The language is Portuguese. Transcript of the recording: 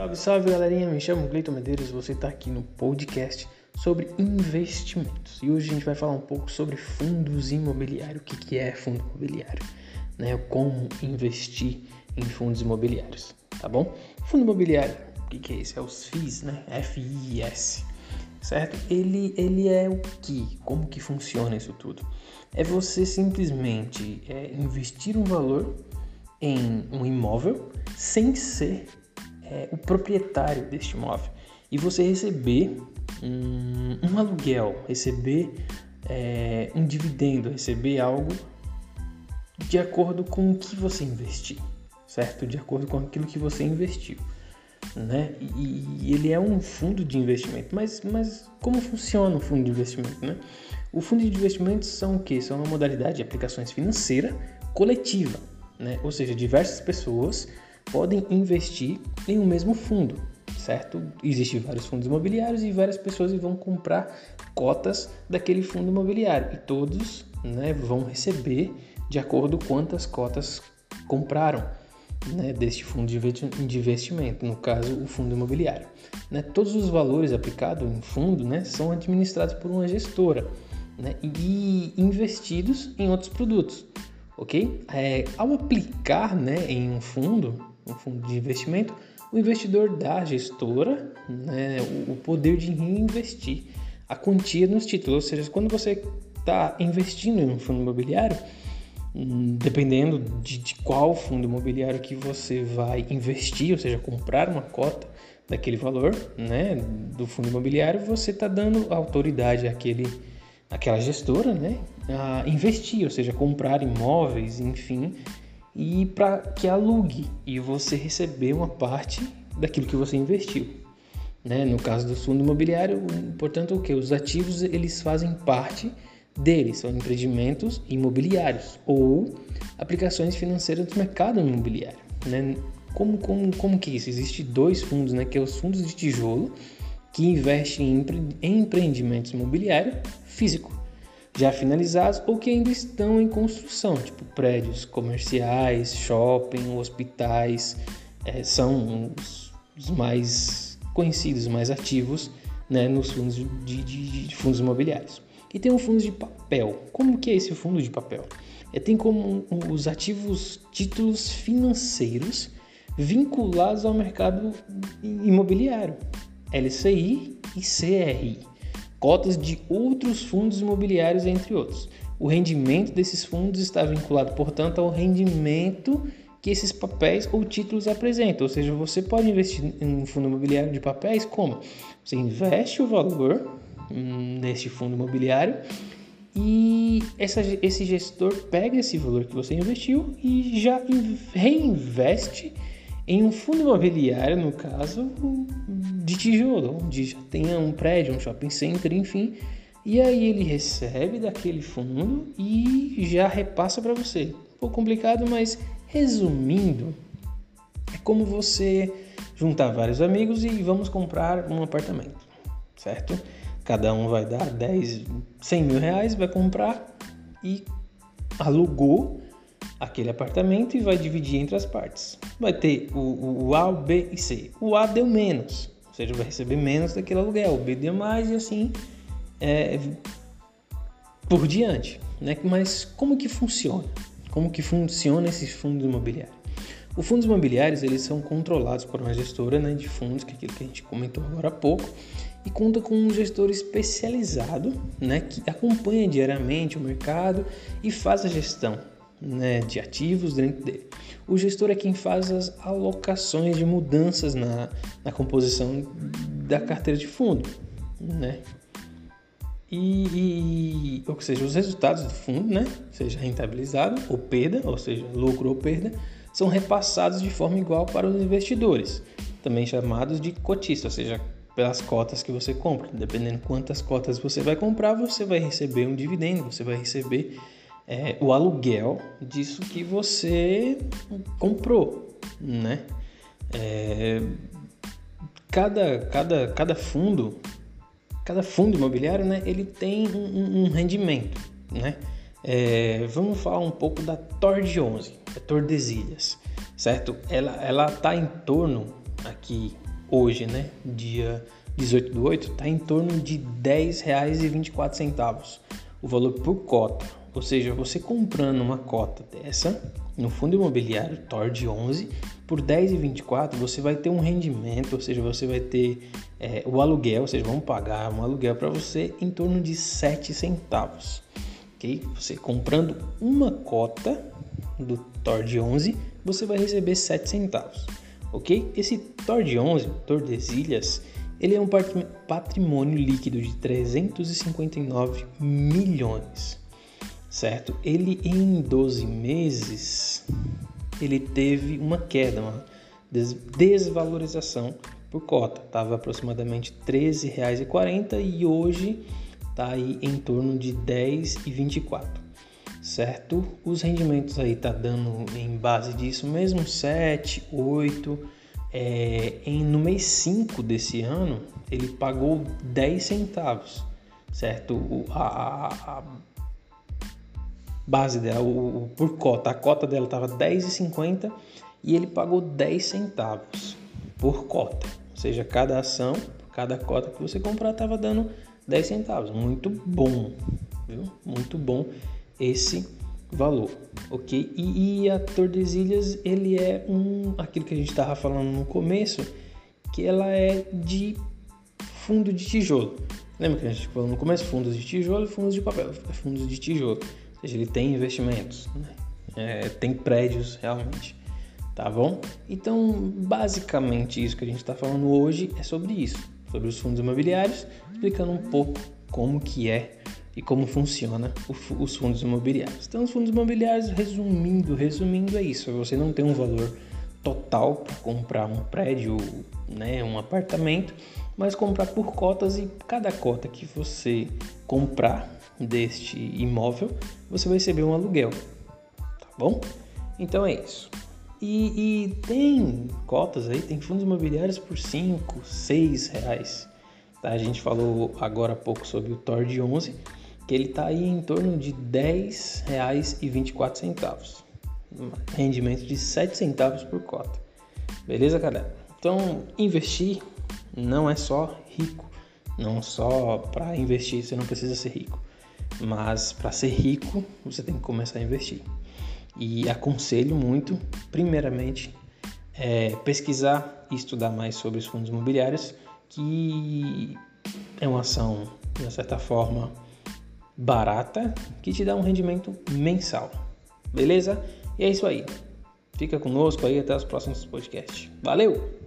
Salve, salve galerinha, me chamo Gleiton Medeiros, você está aqui no podcast sobre investimentos. E hoje a gente vai falar um pouco sobre fundos imobiliários, o que, que é fundo imobiliário, né? Como investir em fundos imobiliários, tá bom? Fundo imobiliário, o que, que é isso? É os FIIs, né? F-I-S, certo? Ele, ele é o que? Como que funciona isso tudo? É você simplesmente é, investir um valor em um imóvel sem ser é, o proprietário deste imóvel e você receber um, um aluguel, receber é, um dividendo, receber algo de acordo com o que você investiu, certo? De acordo com aquilo que você investiu, né? E, e ele é um fundo de investimento, mas, mas como funciona o fundo de investimento, né? O fundo de investimentos são o que? São uma modalidade de aplicações financeira coletiva, né? Ou seja, diversas pessoas podem investir em um mesmo fundo, certo? Existem vários fundos imobiliários e várias pessoas vão comprar cotas daquele fundo imobiliário e todos né, vão receber de acordo com quantas cotas compraram né, deste fundo de investimento, no caso o fundo imobiliário. Né, todos os valores aplicados em fundo né, são administrados por uma gestora né, e investidos em outros produtos, ok? É, ao aplicar né, em um fundo, um fundo de investimento, o investidor dá à gestora né, o poder de reinvestir a quantia nos títulos. Ou seja, quando você está investindo em um fundo imobiliário, hum, dependendo de, de, qual fundo imobiliário que você vai investir, ou seja, comprar uma cota daquele valor né, do fundo imobiliário, você está dando autoridade àquele, àquela gestora né, a investir, ou seja, comprar imóveis, enfim, e para que alugue e você receber uma parte daquilo que você investiu. Né? No caso do fundo imobiliário, portanto, o que? Os ativos eles fazem parte deles, são empreendimentos imobiliários ou aplicações financeiras do mercado imobiliário. Né? Como, como, como que isso? Existem dois fundos, né? que é os fundos de tijolo, que investem em empreendimentos imobiliários físico já finalizados ou que ainda estão em construção, tipo prédios comerciais, shopping, hospitais, é, são os, os, mais conhecidos, mais ativos né, nos fundos de, de, de, fundos imobiliários. E tem um fundo de papel. Como que é esse fundo de papel? É, tem como os ativos títulos financeiros vinculados ao mercado imobiliário, LCI e CRI cotas de outros fundos imobiliários, entre outros. O rendimento desses fundos está vinculado, portanto, ao rendimento que esses papéis ou títulos apresentam. Ou seja, você pode investir em um fundo imobiliário de papéis como? Você investe o valor hum, neste fundo imobiliário e essa, esse gestor pega esse valor que você investiu e já reinveste em um fundo imobiliário, no caso, de tijolo, onde já tenha um prédio, um shopping center, enfim. E aí ele recebe daquele fundo e já repassa para você. Um pouco complicado, mas resumindo, é como você juntar vários amigos e vamos comprar um apartamento, certo? Cada um vai dar 10, 100 mil reais, vai comprar e alugou aquele apartamento e vai dividir entre as partes. Vai ter o, o, A, o B e C. O A deu menos, ou seja, vai receber menos daquele aluguel. O B deu mais e assim é, por diante. Né? Mas como que funciona? Como que funciona esses fundos imobiliários? Os fundos imobiliários eles são controlados por uma gestora né, de fundos, que é aquilo que a gente comentou agora há pouco, e conta com um gestor especializado né, que acompanha diariamente o mercado e faz a gestão né, de ativos dentro dele. O gestor é quem faz as alocações de mudanças na, na composição da carteira de fundo, né? E, e, ou seja, os resultados do fundo, né, seja rentabilizado ou perda, ou seja, lucro ou perda, são repassados de forma igual para os investidores, também chamados de cotista, ou seja, pelas cotas que você compra. Dependendo quantas cotas você vai comprar, você vai receber um dividendo, você vai receber é, o aluguel disso que você comprou, né? É, cada, cada, cada fundo, cada fundo imobiliário, né? Ele tem um, um rendimento, né? É, vamos falar um pouco da Tord 11, a Tordesilhas, certo? Ela ela está em torno aqui hoje, né, dia 18 do 8, está em torno de R$ 10,24 o valor por cota. Ou seja, você comprando uma cota dessa no fundo imobiliário TORD 11 por 10,24 você vai ter um rendimento, ou seja, você vai ter é, o aluguel, ou seja, vão pagar um aluguel para você em torno de 7 centavos. ok? Você comprando uma cota do TORD 11, você vai receber 7 centavos. ok? Esse TORD 11, Tordesilhas, ele é um patrimônio líquido de 359 milhões, certo? Ele em 12 meses ele teve uma queda, uma desvalorização por cota. Estava aproximadamente R$ 13,40 e hoje está aí em torno de R$ 10,24, certo? Os rendimentos aí tá dando em base disso mesmo 7, 8 é, em, no mês 5 desse ano, ele pagou 10 centavos, certo? O, a, a, base dela, o, o, por cota, a cota dela estava 10,50 e ele pagou 10 centavos por cota. Ou seja, cada ação, cada cota que você comprar estava dando 10 centavos. Muito bom, viu? Muito bom esse valor, ok? E, e a Tordesilhas, ele é um, aquilo que a gente estava falando no começo, que ela é de fundo de tijolo. Lembra que a gente falou no começo? Fundos de tijolo e fundos de papel. Fundos de tijolo. Ou seja, ele tem investimentos, né? é, tem prédios realmente. Tá bom? Então, basicamente, isso que a gente está falando hoje é sobre isso, sobre os fundos imobiliários, explicando um pouco como que é e como funciona os fundos imobiliários. Então, os fundos imobiliários, resumindo, resumindo é isso. Você não tem um valor total para comprar um prédio, né, um apartamento, mas comprar por cotas e cada cota que você comprar deste imóvel, você vai receber um aluguel, tá bom? Então é isso. E, e tem cotas aí, tem fundos imobiliários por 5, 6 reais. Tá? A gente falou agora há pouco sobre o TOR de 11, que ele está aí em torno de R$ 10,24. Rendimento de 7 centavos por cota. Beleza, galera? Então, investir não é só rico, não só para investir você não precisa ser rico, mas para ser rico você tem que começar a investir. E aconselho muito, primeiramente, é pesquisar e estudar mais sobre os fundos imobiliários, que é uma ação, de uma certa forma, barata que te dá um rendimento mensal. Beleza? E é isso aí. Fica conosco aí até os próximos podcasts. Valeu!